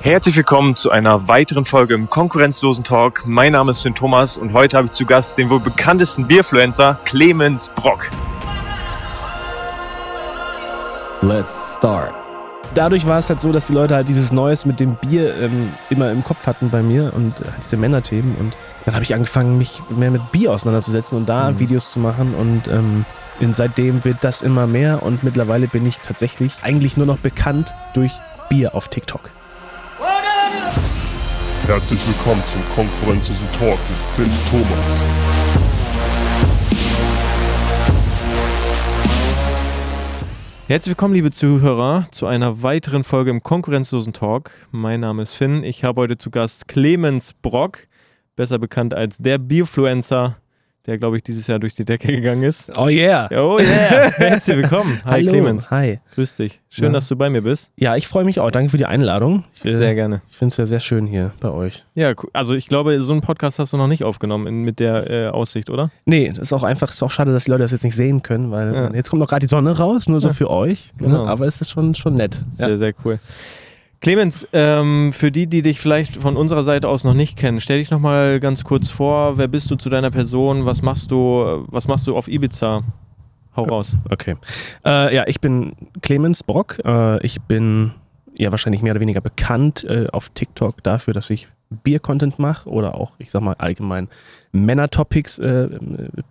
Herzlich willkommen zu einer weiteren Folge im konkurrenzlosen Talk. Mein Name ist Finn Thomas und heute habe ich zu Gast den wohl bekanntesten Bierfluencer Clemens Brock. Let's start. Dadurch war es halt so, dass die Leute halt dieses Neues mit dem Bier ähm, immer im Kopf hatten bei mir und äh, diese Männerthemen. Und dann habe ich angefangen, mich mehr mit Bier auseinanderzusetzen und da Mhm. Videos zu machen. Und ähm, und seitdem wird das immer mehr und mittlerweile bin ich tatsächlich eigentlich nur noch bekannt durch Bier auf TikTok. Herzlich willkommen zum konkurrenzlosen Talk mit Finn Thomas. Herzlich willkommen, liebe Zuhörer, zu einer weiteren Folge im konkurrenzlosen Talk. Mein Name ist Finn. Ich habe heute zu Gast Clemens Brock, besser bekannt als der Bierfluencer, der, glaube ich, dieses Jahr durch die Decke gegangen ist. Oh yeah! Oh yeah! Herzlich willkommen. Hi Hallo. Clemens. Hi. Grüß dich. Schön, Ja. dass du bei mir bist. Ja, ich freue mich auch. Danke für die Einladung. Ich, äh, Sehr gerne. Ich finde es ja sehr schön hier bei euch. Ja, also ich glaube, so einen Podcast hast du noch nicht aufgenommen in, mit der äh, Aussicht, oder? Nee, das ist auch einfach, ist auch schade, dass die Leute das jetzt nicht sehen können, weil Ja. jetzt kommt noch gerade die Sonne raus, nur so Ja. für euch. Genau. Ne? Aber es ist schon, schon nett. Sehr, sehr cool. Clemens, ähm, für die, die dich vielleicht von unserer Seite aus noch nicht kennen, stell dich noch mal ganz kurz vor. Wer bist du zu deiner Person? Was machst du? Was machst du auf Ibiza? Hau raus. Okay. Äh, ja, ich bin Clemens Brock. Äh, ich bin ja wahrscheinlich mehr oder weniger bekannt äh, auf TikTok dafür, dass ich Bier-Content mache oder auch, ich sag mal, allgemein Männer-Topics äh,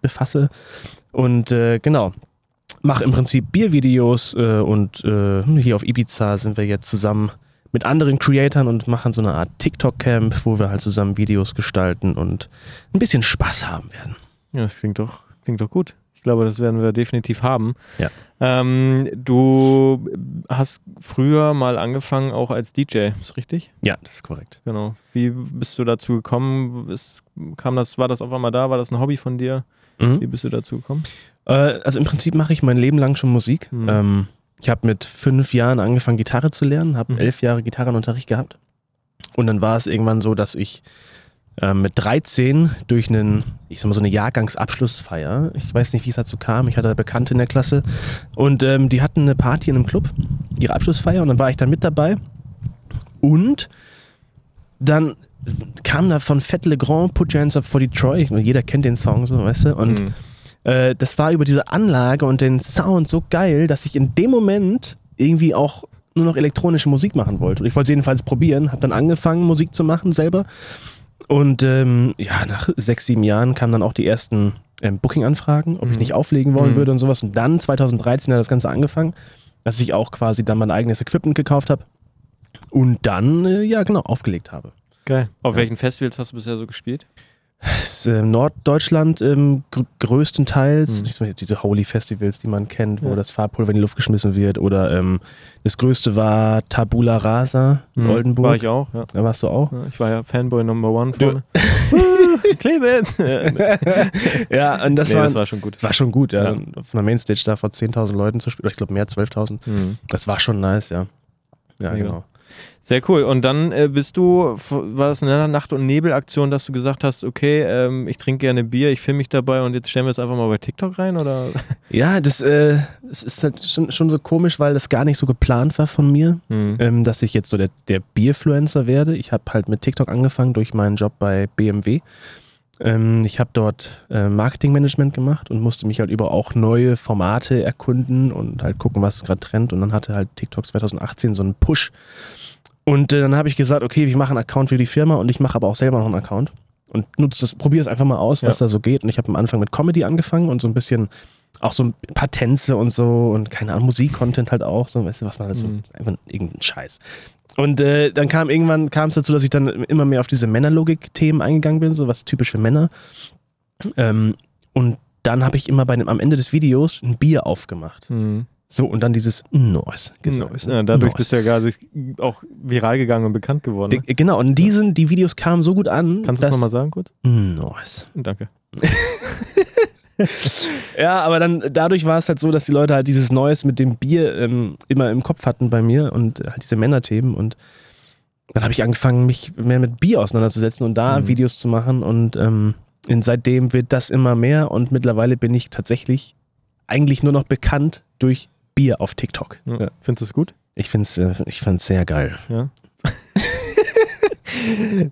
befasse. Und äh, genau, mache im Prinzip Biervideos äh, und hier auf Ibiza sind wir jetzt zusammen mit anderen Creatoren und machen so eine Art TikTok-Camp, wo wir halt zusammen Videos gestalten und ein bisschen Spaß haben werden. Ja, das klingt doch, klingt doch gut. Ich glaube, das werden wir definitiv haben. Ja. Ähm, du hast früher mal angefangen auch als DJ, ist richtig? Ja, das ist korrekt. Genau. Wie bist du dazu gekommen? Ist, kam das, war das auf einmal da? War das ein Hobby von dir? Mhm. Wie bist du dazu gekommen? Äh, also im Prinzip mache ich mein Leben lang schon Musik. Mhm. Ähm, ich habe mit fünf Jahren angefangen, Gitarre zu lernen, habe Mhm. elf Jahre Gitarrenunterricht gehabt. Und dann war es irgendwann so, dass ich äh, mit 13 durch einen, ich sag mal so eine Jahrgangsabschlussfeier, ich weiß nicht, wie es dazu kam, ich hatte Bekannte in der Klasse und ähm, die hatten eine Party in einem Club, ihre Abschlussfeier und dann war ich da mit dabei und dann kam da von Fett Le Grand Put Your Hands Up for Detroit, jeder kennt den Song so, weißt du, und Mhm. Äh, das war über diese Anlage und den Sound so geil, dass ich in dem Moment irgendwie auch nur noch elektronische Musik machen wollte. Und ich wollte es jedenfalls probieren, habe dann angefangen, Musik zu machen selber. Und ähm, ja, nach sechs, sieben Jahren kamen dann auch die ersten ähm, Booking-Anfragen, ob ich Mhm. nicht auflegen wollen Mhm. würde und sowas. Und dann 2013 hat das Ganze angefangen, dass ich auch quasi dann mein eigenes Equipment gekauft habe und dann, äh, ja genau, aufgelegt habe. Geil. Auf Ja. welchen Festivals hast du bisher so gespielt? Ist, äh, Norddeutschland ähm, gr größtenteils, Mhm. diese Holy Festivals, die man kennt, wo Ja. das Farbpulver in die Luft geschmissen wird. Oder ähm, das größte war Tabula Rasa in Mhm. Oldenburg. War ich auch, ja. Da warst du auch. Ja, Ich war ja Fanboy Number One vorne. Clemens! ja, und das, nee, war, das war schon gut. das war schon gut, ja. Ja. Auf einer Mainstage da vor 10.000 Leuten zu spielen, oder ich glaube mehr, 12.000. Mhm. Das war schon nice, ja. Ja, Mega. genau. Sehr cool. Und dann äh, bist du, war das eine Nacht- und Nebelaktion, dass du gesagt hast, okay, ähm, ich trinke gerne Bier, ich filme mich dabei und jetzt stellen wir es einfach mal bei TikTok rein? Oder? Ja, das, äh, das ist halt schon, schon so komisch, weil das gar nicht so geplant war von mir. Mhm. ähm, dass ich jetzt so der, der Bierfluencer werde. Ich habe halt mit TikTok angefangen durch meinen Job bei BMW. Ähm, ich habe dort äh, Marketingmanagement gemacht und musste mich halt über auch neue Formate erkunden und halt gucken, was gerade trennt. Und dann hatte halt TikTok 2018 so einen Push. Und äh, dann habe ich gesagt, okay, ich mache einen Account für die Firma und ich mache aber auch selber noch einen Account und nutze das, probiere es einfach mal aus, was Ja. da so geht. Und ich habe am Anfang mit Comedy angefangen und so ein bisschen auch so ein paar Tänze und so und keine Ahnung, Musik-Content halt auch, so, weißt du, was man halt so, Mhm. einfach irgendein Scheiß. Und äh, dann kam irgendwann kam es dazu, dass ich dann immer mehr auf diese Männerlogik-Themen eingegangen bin, so was typisch für Männer. Ähm, und dann habe ich immer bei dem, am Ende des Videos ein Bier aufgemacht. Mhm. So, und dann dieses Noise gesagt. Ja, dadurch Noise. bist du ja gar auch viral gegangen und bekannt geworden. Ne? Genau, und diesen, die Videos kamen so gut an. Kannst du das nochmal sagen kurz? Noise. Danke. Ja, aber dann dadurch war es halt so, dass die Leute halt dieses Neues mit dem Bier ähm, immer im Kopf hatten bei mir und halt diese Männerthemen und dann habe ich angefangen, mich mehr mit Bier auseinanderzusetzen und da Mhm. Videos zu machen und ähm, und seitdem wird das immer mehr und mittlerweile bin ich tatsächlich eigentlich nur noch bekannt durch Bier auf TikTok. Ja. Ja. Findest du es gut? Ich finde es äh, ich sehr geil. Ja.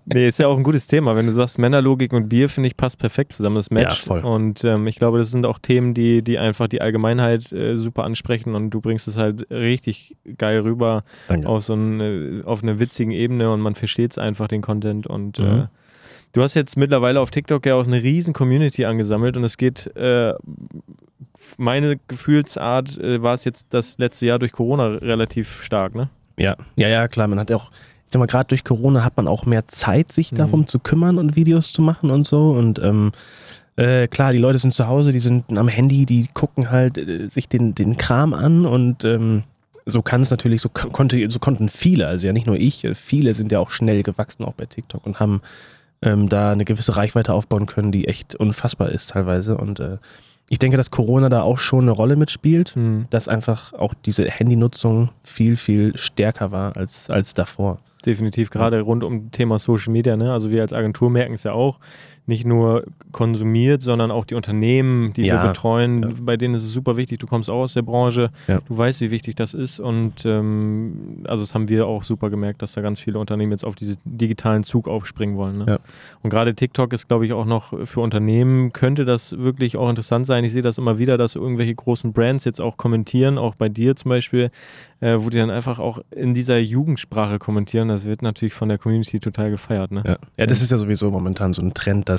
nee, ist ja auch ein gutes Thema. Wenn du sagst, Männerlogik und Bier, finde ich, passt perfekt zusammen, das Match. Ja, voll. Und ähm, ich glaube, das sind auch Themen, die, die einfach die Allgemeinheit äh, super ansprechen und du bringst es halt richtig geil rüber Danke. auf so eine, auf einer witzigen Ebene und man versteht es einfach, den Content. Und Mhm. äh, du hast jetzt mittlerweile auf TikTok ja auch eine riesen Community angesammelt und es geht, äh, meine Gefühlsart äh, war es jetzt das letzte Jahr durch Corona relativ stark, ne? Ja, ja, ja, klar. Man hat ja auch, ich sag mal, gerade durch Corona hat man auch mehr Zeit, sich Mhm. darum zu kümmern und Videos zu machen und so. Und ähm, äh, klar, die Leute sind zu Hause, die sind am Handy, die gucken halt äh, sich den, den Kram an und ähm, so kann es natürlich, so, ko- konnte, so konnten viele, also ja nicht nur ich, äh, viele sind ja auch schnell gewachsen, auch bei TikTok und haben ähm, da eine gewisse Reichweite aufbauen können, die echt unfassbar ist teilweise. Und äh, ich denke, dass Corona da auch schon eine Rolle mitspielt Hm. dass einfach auch diese Handynutzung viel, viel stärker war als, als davor. Definitiv, gerade rund um Thema Social Media. Ne? Also wir als Agentur merken es ja auch, nicht nur konsumiert, sondern auch die Unternehmen, die Ja, wir betreuen, ja. bei denen ist es super wichtig. Du kommst auch aus der Branche, Ja. du weißt, wie wichtig das ist. Und ähm, also das haben wir auch super gemerkt, dass da ganz viele Unternehmen jetzt auf diesen digitalen Zug aufspringen wollen. Ne? Und gerade TikTok ist, glaube ich, auch noch für Unternehmen, könnte das wirklich auch interessant sein. Ich sehe das immer wieder, dass irgendwelche großen Brands jetzt auch kommentieren, auch bei dir zum Beispiel, äh, wo die dann einfach auch in dieser Jugendsprache kommentieren. Das wird natürlich von der Community total gefeiert. Ne? Ja, ja das ist ja sowieso momentan so ein Trend, dass,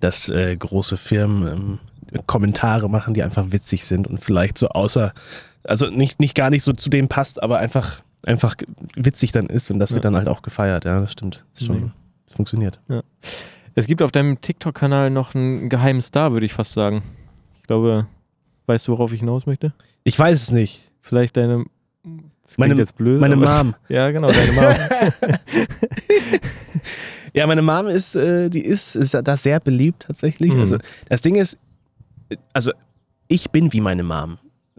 dass äh, große Firmen ähm, Kommentare machen, die einfach witzig sind und vielleicht so außer, also nicht, nicht gar nicht so zu dem passt, aber einfach, einfach witzig dann ist und das wird Ja. dann halt auch gefeiert. Ja, das stimmt. Das, schon, Mega. das funktioniert. Es gibt auf deinem TikTok-Kanal noch einen geheimen Star, würde ich fast sagen. Ich glaube, weißt du, worauf ich hinaus möchte? Ich weiß es nicht. Vielleicht deine. Das Meine- jetzt blöd. Meine Mom. Ja, genau, deine Mom. Ja, meine Mom ist, äh, die ist, ist da sehr beliebt tatsächlich. Mhm. Also das Ding ist, äh, also ich bin wie meine Mom.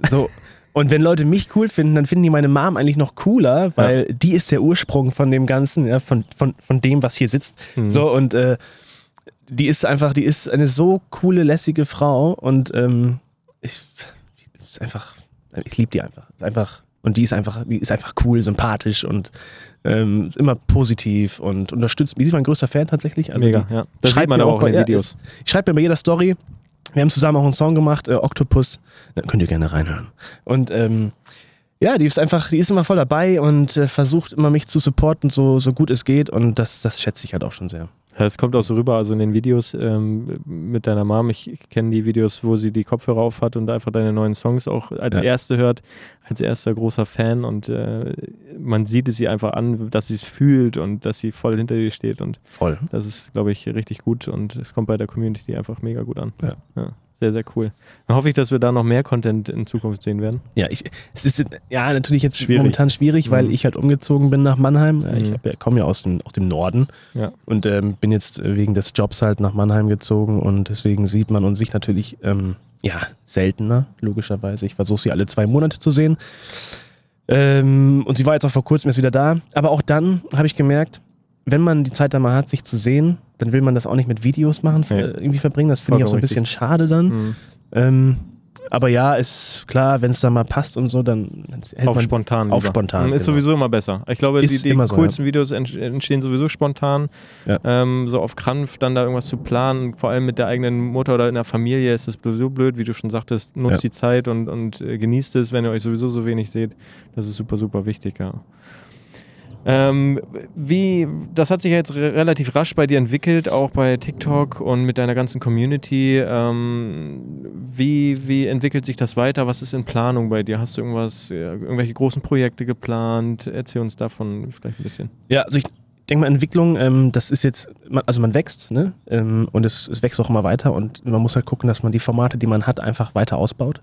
So. Und wenn Leute mich cool finden, dann finden die meine Mom eigentlich noch cooler, weil die ist der Ursprung von dem Ganzen, ja, von, von, von dem, was hier sitzt. Mhm. So, und äh, die ist einfach, die ist eine so coole, lässige Frau und ähm, ich, ist einfach, ich liebe die einfach. Ist einfach. Und die ist einfach, die ist einfach cool, sympathisch und ähm, ist immer positiv und unterstützt. Die ist mein größter Fan tatsächlich. Also Mega, ja. Das schreibt man aber auch auch in den bei- ja, Videos. ich schreibe mir bei jeder Story. Wir haben zusammen auch einen Song gemacht, äh, Octopus. Da könnt ihr gerne reinhören. Und ähm, ja, die ist einfach, die ist immer voll dabei und äh, versucht immer mich zu supporten, so, so gut es geht. Und das, das schätze ich halt auch schon sehr. Ja, es kommt auch so rüber, also in den Videos ähm, mit deiner Mom. Ich, ich kenne die Videos, wo sie die Kopfhörer auf hat und einfach deine neuen Songs auch als Ja. erste hört, als erster großer Fan. Und äh, man sieht es ihr einfach an, dass sie es fühlt und dass sie voll hinter dir steht. Und Voll. das ist, glaube ich, richtig gut und es kommt bei der Community einfach mega gut an. Ja. Sehr, sehr cool. Dann hoffe ich, dass wir da noch mehr Content in Zukunft sehen werden. Ja, ich, es ist ja natürlich jetzt Schwierig. momentan schwierig, weil Mhm. ich halt umgezogen bin nach Mannheim. Ich Mhm. ja, komme ja aus dem, aus dem Norden Ja. und ähm, bin jetzt äh, wegen des Jobs halt nach Mannheim gezogen und deswegen sieht man uns sich natürlich ähm, ja seltener, logischerweise. Ich versuche sie alle zwei Monate zu sehen. Ähm, und sie war jetzt auch vor kurzem erst wieder da. Aber auch dann habe ich gemerkt, wenn man die Zeit da mal hat, sich zu sehen, dann will man das auch nicht mit Videos machen, Nee. äh, irgendwie verbringen. Das finde ich auch so ein bisschen schade dann. Mhm. Ähm, aber ja, ist klar, wenn es da mal passt und so, dann hält Auf man spontan. auf lieber. spontan, Mhm, Ist genau. sowieso immer besser. Ich glaube, die, Ist die so, coolsten Videos ent- entstehen sowieso spontan. Ja. Ähm, so auf Krampf dann da irgendwas zu planen, vor allem mit der eigenen Mutter oder in der Familie ist es sowieso blöd, wie du schon sagtest. Nutzt Ja. die Zeit und, und äh, genießt es, wenn ihr euch sowieso so wenig seht. Das ist super, super wichtig, ja. Ähm, wie, das hat sich jetzt re relativ rasch bei dir entwickelt, auch bei TikTok und mit deiner ganzen Community. Ähm, wie, wie entwickelt sich das weiter? Was ist in Planung bei dir? Hast du irgendwas, äh, irgendwelche großen Projekte geplant? Erzähl uns davon vielleicht ein bisschen. Ja, also ich denke mal, Entwicklung, ähm, das ist jetzt, man, also man wächst, ne? Ähm, und es, es wächst auch immer weiter und man muss halt gucken, dass man die Formate, die man hat, einfach weiter ausbaut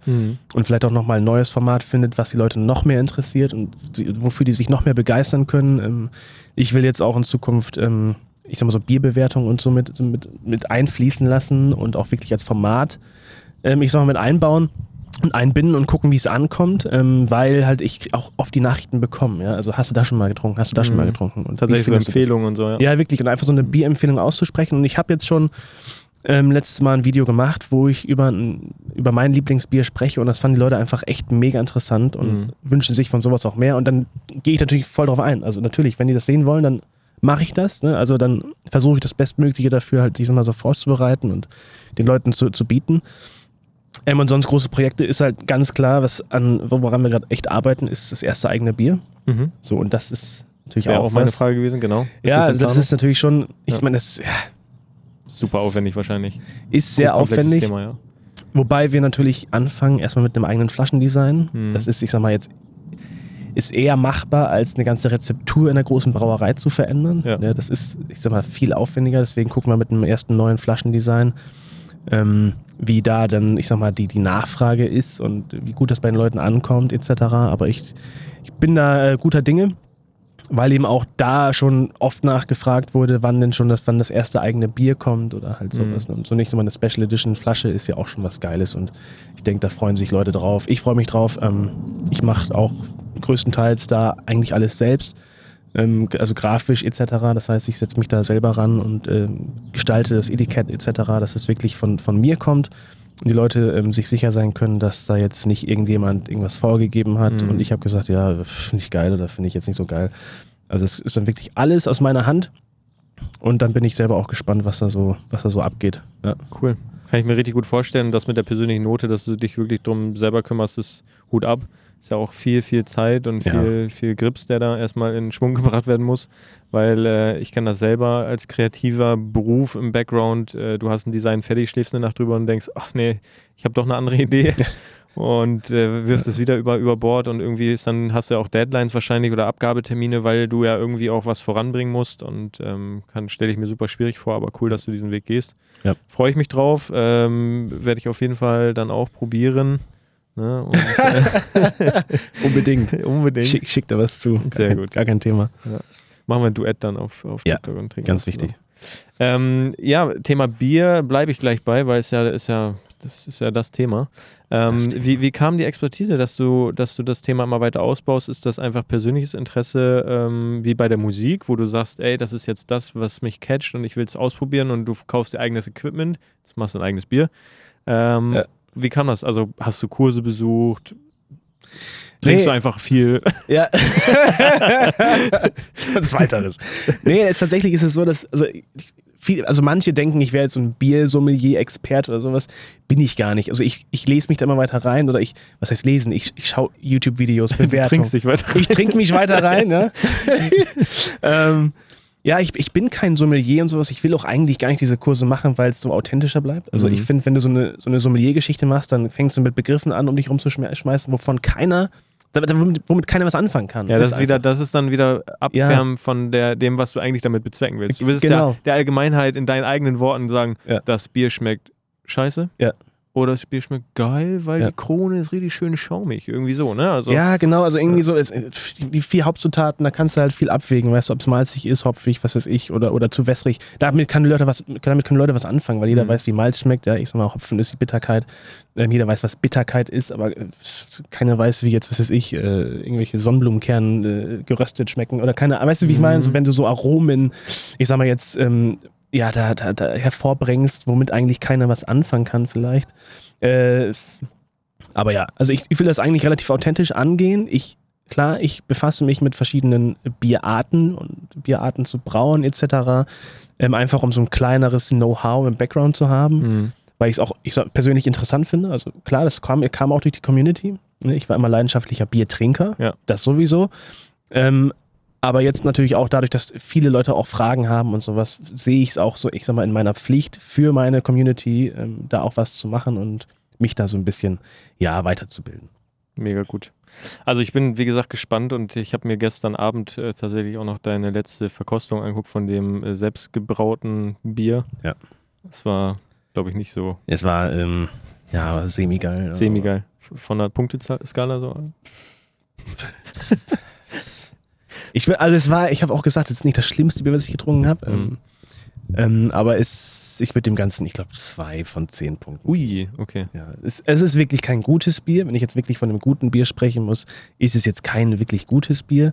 und vielleicht auch nochmal ein neues Format findet, was die Leute noch mehr interessiert und die, wofür die sich noch mehr begeistern können. Ähm, ich will jetzt auch in Zukunft, ähm, ich sag mal so Bierbewertungen und so mit, mit, mit einfließen lassen und auch wirklich als Format, ähm, ich sag mal, mit einbauen und einbinden und gucken, wie es ankommt, ähm, weil halt ich auch oft die Nachrichten bekomme. Ja? Also hast du da schon mal getrunken, hast du da schon Mhm. mal getrunken? Und Tatsächlich so? Empfehlungen und so, ja. Ja, wirklich. Und einfach so eine Bierempfehlung auszusprechen. Und ich habe jetzt schon ähm, letztes Mal ein Video gemacht, wo ich über, über mein Lieblingsbier spreche. Und das fanden die Leute einfach echt mega interessant und Mhm. wünschen sich von sowas auch mehr. Und dann gehe ich natürlich voll drauf ein. Also natürlich, wenn die das sehen wollen, dann mache ich das. Ne? Also dann versuche ich das Bestmögliche dafür halt diesmal so vorzubereiten und den Leuten zu, zu bieten. Ähm, und sonst große Projekte ist halt ganz klar, was an, woran wir gerade echt arbeiten, ist das erste eigene Bier. Mhm. So, und das ist natürlich Wäre auch, auch meine was- Frage gewesen, genau. Ist Ja, das, Planung? ist natürlich schon, ich Ja. meine, das ja, super aufwendig wahrscheinlich. ist sehr aufwendig. Thema, ja. Wobei wir natürlich anfangen erstmal mit einem eigenen Flaschendesign. Mhm. Das ist, ich sag mal jetzt, ist eher machbar, als eine ganze Rezeptur in der großen Brauerei zu verändern. Ja. Ne, das ist, ich sag mal, viel aufwendiger. Deswegen gucken wir mit einem ersten neuen Flaschendesign, ähm, wie da dann, ich sag mal, die, die Nachfrage ist und wie gut das bei den Leuten ankommt, etc. Aber ich, ich bin da äh, guter Dinge. Weil eben auch da schon oft nachgefragt wurde, wann denn schon das, wann das erste eigene Bier kommt oder halt Mhm. sowas. Und so nicht so mal eine Special Edition Flasche ist ja auch schon was Geiles und ich denke, da freuen sich Leute drauf. Ich freue mich drauf. Ähm, ich mache auch größtenteils da eigentlich alles selbst. Ähm, also grafisch etc. Das heißt, ich setze mich da selber ran und ähm, gestalte das Etikett etc., dass es wirklich von, von mir kommt und die Leute ähm, sich sicher sein können, dass da jetzt nicht irgendjemand irgendwas vorgegeben hat Mhm. und ich habe gesagt, ja, finde ich geil oder finde ich jetzt nicht so geil. Also es ist dann wirklich alles aus meiner Hand und dann bin ich selber auch gespannt, was da so, was da so abgeht. Ja. Cool. Kann ich mir richtig gut vorstellen, dass mit der persönlichen Note, dass du dich wirklich drum selber kümmerst, ist Hut ab. Ist ja auch viel, viel Zeit und Ja. viel, viel Grips, der da erstmal in Schwung gebracht werden muss. Weil äh, ich kann das selber als kreativer Beruf im Background, äh, du hast ein Design fertig, schläfst eine Nacht drüber und denkst, ach nee, ich habe doch eine andere Idee. und äh, wirfst es wieder über, über Bord und irgendwie ist dann, hast du ja auch Deadlines wahrscheinlich oder Abgabetermine, weil du ja irgendwie auch was voranbringen musst und ähm, stelle ich mir super schwierig vor, aber cool, dass du diesen Weg gehst. Ja. Freue ich mich drauf, ähm, werde ich auf jeden Fall dann auch probieren. Ne? Und, äh, Unbedingt. unbedingt. Schick, schick da was zu. Gar Sehr kein, gut. Gar kein Thema. Machen wir ein Duett dann auf, auf Ja, TikTok und trinken Ganz das wichtig. Ähm, ja, Thema Bier bleibe ich gleich bei, weil es ja ist ja das ist ja das Thema. Ähm, Das Thema. Wie, wie kam die Expertise, dass du, dass du das Thema immer weiter ausbaust? Ist das einfach persönliches Interesse ähm, wie bei der Musik, wo du sagst, ey, das ist jetzt das, was mich catcht und ich will es ausprobieren und du kaufst dir eigenes Equipment, jetzt machst du ein eigenes Bier. Ähm, Ja. Wie kam das? Also hast du Kurse besucht? Trinkst Nee. du einfach viel? Ja. Zweiteres. Nee, jetzt tatsächlich ist es so, dass, also, viel, also manche denken, ich wäre jetzt so ein Biersommelier-Experte oder sowas. Bin ich gar nicht. Also ich, ich lese mich da immer weiter rein oder ich, was heißt lesen? Ich, ich schaue YouTube-Videos, Du Bewertungen. trinkst dich weiter. Ich trinke mich weiter rein, ne? ähm, ja, ich, ich bin kein Sommelier und sowas. Ich will auch eigentlich gar nicht diese Kurse machen, weil es so authentischer bleibt. Also Mhm. ich finde, wenn du so eine, so eine Sommelier-Geschichte machst, dann fängst du mit Begriffen an, um dich rumzuschmeißen, wovon keiner, womit, womit keiner was anfangen kann. Ja, das ist, wieder, das ist dann wieder Abfärben von der, dem, was du eigentlich damit bezwecken willst. Du willst Genau. ja der Allgemeinheit in deinen eigenen Worten sagen, Ja. das Bier schmeckt scheiße. Ja. Oder das Bier schmeckt geil, weil Ja. die Krone ist richtig schön schaumig. Irgendwie so, ne? Also, Ja, genau, also irgendwie so, es, die vier Hauptzutaten, da kannst du halt viel abwägen, weißt du, ob es malzig ist, hopfig, was weiß ich, oder, oder zu wässrig. Damit können Leute was, damit können Leute was anfangen, weil jeder Mhm. weiß, wie Malz schmeckt. Ja, ich sag mal, Hopfen ist die Bitterkeit. Ähm, jeder weiß, was Bitterkeit ist, aber äh, keiner weiß, wie jetzt, was weiß ich, äh, irgendwelche Sonnenblumenkerne äh, geröstet schmecken oder keine, weißt du, wie ich meine? Mhm. So, wenn du so Aromen, ich sag mal jetzt, ähm, ja, da, da, da hervorbringst, womit eigentlich keiner was anfangen kann, vielleicht. Äh, aber ja, also ich, ich will das eigentlich relativ authentisch angehen. Ich, klar, ich befasse mich mit verschiedenen Bierarten und Bierarten zu brauen etc. Ähm, einfach um so ein kleineres Know-how im Background zu haben, Mhm. weil ich es auch ich persönlich interessant finde. Also klar, das kam, kam auch durch die Community. Ich war immer leidenschaftlicher Biertrinker, Ja. das sowieso. Ähm, aber jetzt natürlich auch dadurch, dass viele Leute auch Fragen haben und sowas, sehe ich es auch so, ich sag mal, in meiner Pflicht für meine Community, ähm, da auch was zu machen und mich da so ein bisschen, ja, weiterzubilden. Mega gut. Also ich bin, wie gesagt, gespannt und ich habe mir gestern Abend äh, tatsächlich auch noch deine letzte Verkostung angeguckt von dem äh, selbstgebrauten Bier. Ja. Das war, glaube ich, nicht so Es war, ähm, ja, semi-geil. semi-geil. Von der Punkteskala so. Ich will, also es war, ich habe auch gesagt, es ist nicht das schlimmste Bier, was ich getrunken habe. Mhm. Ähm, ähm, aber es, ich würde dem Ganzen, ich glaube, zwei von zehn Punkten. Ui, okay. Ja, es, es ist wirklich kein gutes Bier. Wenn ich jetzt wirklich von einem guten Bier sprechen muss, ist es jetzt kein wirklich gutes Bier.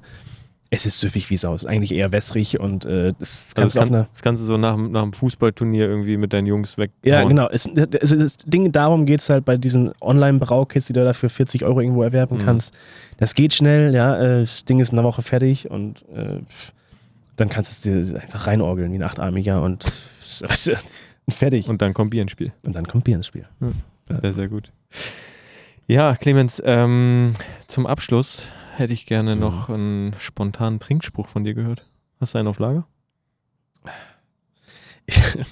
Es ist süffig wie Sau. Es ist eigentlich eher wässrig und äh, das Also das, kann, das kannst du so nach, dem- nach dem Fußballturnier irgendwie mit deinen Jungs weg. Ja, genau. Es, also das Ding, darum geht es halt bei diesen Online-Braukits, die du dafür 40 Euro irgendwo erwerben Mhm. kannst. Das geht schnell, ja. äh, Das Ding ist in einer Woche fertig und äh, dann kannst du es dir einfach reinorgeln wie ein Achtarmiger und, und fertig. Und, Und dann kommt Bier ins Spiel. dann kommt Bier ins Spiel. Sehr, sehr gut. Ja, Clemens, ähm, zum Abschluss hätte ich gerne Mhm. noch einen spontanen Trinkspruch von dir gehört. Hast du einen auf Lager?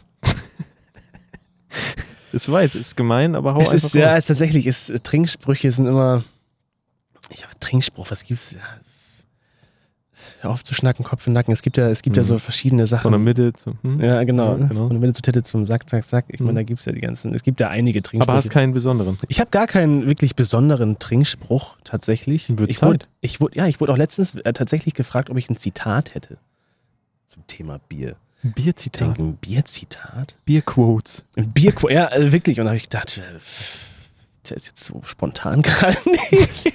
Ist weiß, ist gemein, aber hau es einfach ist, ja, raus. es ist tatsächlich, es, Trinksprüche sind immer. Ja, Trinkspruch, was gibt's? Ja, hör auf zu schnacken, Kopf in Nacken. Es gibt ja, es gibt ja Mhm. so verschiedene Sachen. Von der Mitte zu. Hm? Ja, genau. Ja, genau. Von der Mitte zur Tette zum Sack, Zack, Zack. Ich meine, Mhm. da gibt es ja die ganzen. Es gibt ja einige Trinksprüche. Aber hast keinen besonderen. ich habe gar keinen wirklich besonderen Trinkspruch tatsächlich. Wird ich wurde, ich wurde, ja, ich wurde auch letztens äh, tatsächlich gefragt, ob ich ein Zitat hätte zum Thema Bier. Bierzitat. ein Bierzitat? Bierquotes. Ein Bier, ja, äh, wirklich. Und da habe ich gedacht, äh, der ist jetzt so spontan gerade nicht.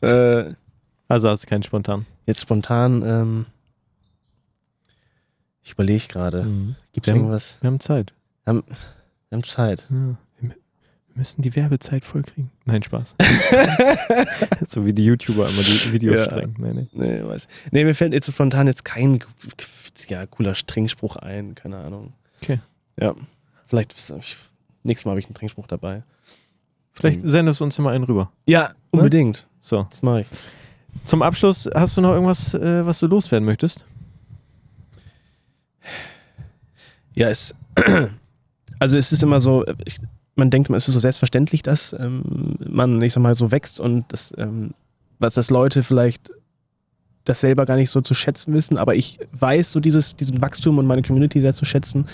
äh, Also hast du keinen spontan. jetzt spontan, ähm, ich überlege gerade, Mhm. gibt es irgendwas? Wir haben Zeit. Wir haben, wir haben Zeit. Ja. Wir mü- wir müssen die Werbezeit vollkriegen. Nein, Spaß. so wie die YouTuber immer die Videos Ja. strengen. Nee, nee. Nee, weiß. nee, mir fällt jetzt spontan jetzt kein ja, cooler Trinkspruch ein, keine Ahnung. Okay. Ja, vielleicht ich, nächstes Mal habe ich einen Trinkspruch dabei. Vielleicht Mhm. sendest du uns mal einen rüber. Ja, unbedingt. So. Das mache ich. Zum Abschluss, hast du noch irgendwas, äh, was du loswerden möchtest? Ja, es, also es ist immer so, ich, man denkt immer, es ist so selbstverständlich, dass ähm, man, ich sag mal, so wächst und das, ähm, was das Leute vielleicht das selber gar nicht so zu schätzen wissen, aber ich weiß so dieses, diesen Wachstum und meine Community sehr zu schätzen.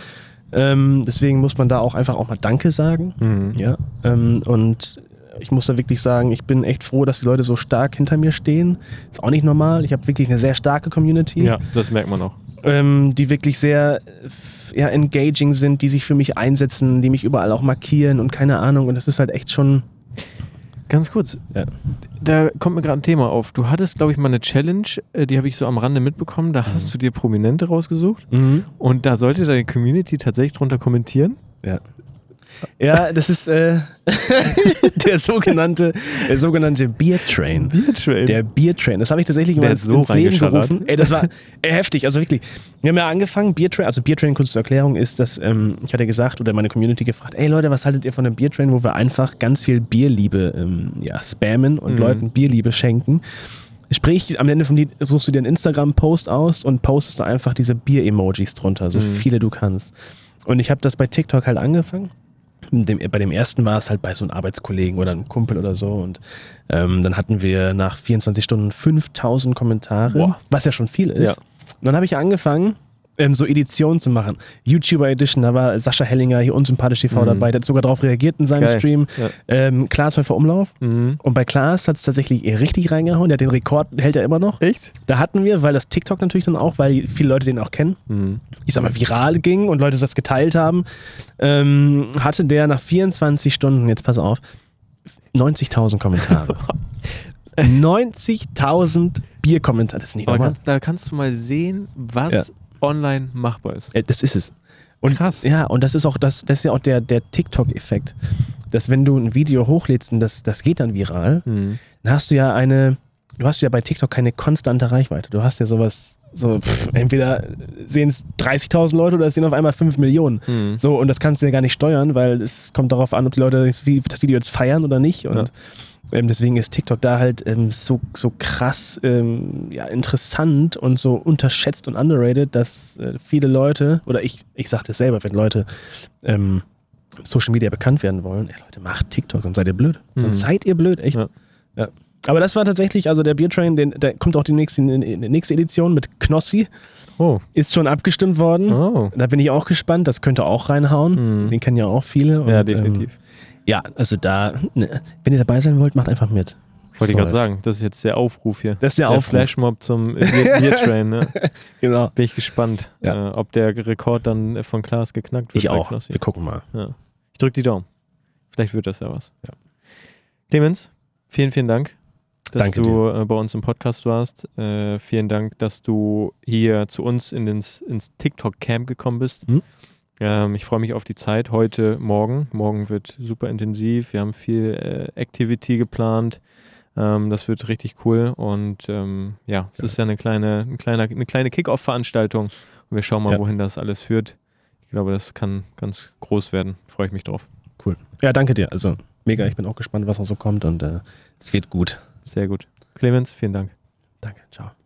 Ähm, deswegen muss man da auch einfach auch mal Danke sagen. Mhm. Ja, ähm, und ich muss da wirklich sagen, ich bin echt froh, dass die Leute so stark hinter mir stehen. Ist auch nicht normal. Ich habe wirklich eine sehr starke Community, Ja, das merkt man auch. ähm, die wirklich sehr ja, engaging sind, die sich für mich einsetzen, die mich überall auch markieren und keine Ahnung. Und das ist halt echt schon. Ganz kurz, Ja. da kommt mir gerade ein Thema auf. Du hattest, glaube ich, mal eine Challenge, äh, die habe ich so am Rande mitbekommen. Da hast du dir Prominente rausgesucht und da sollte deine Community tatsächlich drunter kommentieren. Ja, das ist äh, der sogenannte, der sogenannte Beer Train. Biertrain. Der Beer Train, das habe ich tatsächlich Der mal ins, so ins Leben gerufen. Ey, das war ey, heftig, also wirklich. Wir haben ja angefangen, Beer Train, also Beer Train, kurz zur Erklärung, ist, dass ähm, ich hatte gesagt oder meine Community gefragt, ey Leute, was haltet ihr von einem Beer Train, wo wir einfach ganz viel Bierliebe ähm, ja, spammen und Mhm. Leuten Bierliebe schenken. Sprich, am Ende vom Lied suchst du dir einen Instagram-Post aus und postest da einfach diese Bier-Emojis drunter, so Mhm. viele du kannst. Und ich habe das bei TikTok halt angefangen. Dem, bei dem ersten war es halt bei so einem Arbeitskollegen oder einem Kumpel oder so. Und ähm, dann hatten wir nach 24 Stunden 5000 Kommentare, Boah. was ja schon viel ist. Ja. Und dann habe ich angefangen, ähm, so Editionen zu machen. YouTuber Edition, da war Sascha Hellinger, hier unsympathisch TV Mhm. dabei, der hat sogar darauf reagiert in seinem Geil. Stream. Ja. Ähm, Klaas Häufer Umlauf. Mhm. Und bei Klaas hat es tatsächlich richtig reingehauen. Der hat den Rekord, hält er immer noch. Echt? Da hatten wir, weil das TikTok natürlich dann auch, weil viele Leute den auch kennen, Mhm. ich sag mal, viral ging und Leute das geteilt haben, ähm, hatte der nach 24 Stunden, jetzt pass auf, 90.000 Kommentare. 90.000 Bierkommentare, das ist nicht normal. da kannst du mal sehen, was Ja. Online machbar ist. Äh, Das ist es. Und, Krass. Ja, und das ist auch das, das ist ja auch der, der TikTok-Effekt. Dass wenn du ein Video hochlädst und das, das geht dann viral, Mhm. dann hast du ja eine, du hast ja bei TikTok keine konstante Reichweite. Du hast ja sowas, so, pff, entweder sehen es 30.000 Leute oder es sehen auf einmal 5 Millionen. Mhm. So, und das kannst du ja gar nicht steuern, weil es kommt darauf an, ob die Leute das Vi- das Video jetzt feiern oder nicht. Und ähm, deswegen ist TikTok da halt ähm, so, so krass ähm, ja, interessant und so unterschätzt und underrated, dass äh, viele Leute, oder ich, ich sag das selber, wenn Leute ähm, Social Media bekannt werden wollen, ey Leute, macht TikTok, sonst seid ihr blöd. Mhm. Sonst seid ihr blöd, echt. Ja. Ja. Aber das war tatsächlich, also der Beer Train, den, der kommt auch die nächste, die nächste Edition mit Knossi, Oh. ist schon abgestimmt worden. Oh. Da bin ich auch gespannt, das könnte auch reinhauen. Mhm. Den kennen ja auch viele. Und, Ja, definitiv. Ähm, ja, also da, ne, wenn ihr dabei sein wollt, macht einfach mit. Wollte ich gerade sagen, das ist jetzt der Aufruf hier. Das ist der der Aufruf. Flashmob zum Beer, Train. Ne? Genau. Bin ich gespannt, Ja. äh, ob der Rekord dann von Klaas geknackt wird. Ich auch. Knossi. Wir gucken mal. Ja. Ich drücke die Daumen. Vielleicht wird das ja was. Clemens, vielen, vielen Dank. dass Danke du äh, bei uns im Podcast warst. Äh, vielen Dank, dass du hier zu uns in ins, ins TikTok-Camp gekommen bist. Mhm. Ähm, ich freue mich auf die Zeit heute, morgen. Morgen wird super intensiv. Wir haben viel äh, Activity geplant. Ähm, das wird richtig cool. Und ähm, ja, es Ja. ist ja eine kleine, ein kleiner, eine kleine Kick-Off-Veranstaltung. Und wir schauen mal, Ja. wohin das alles führt. Ich glaube, das kann ganz groß werden. Freue ich mich drauf. Cool. Ja, danke dir. Also mega, ich bin auch gespannt, was noch so kommt und äh, es wird gut. Sehr gut. Clemens, vielen Dank. Danke, ciao.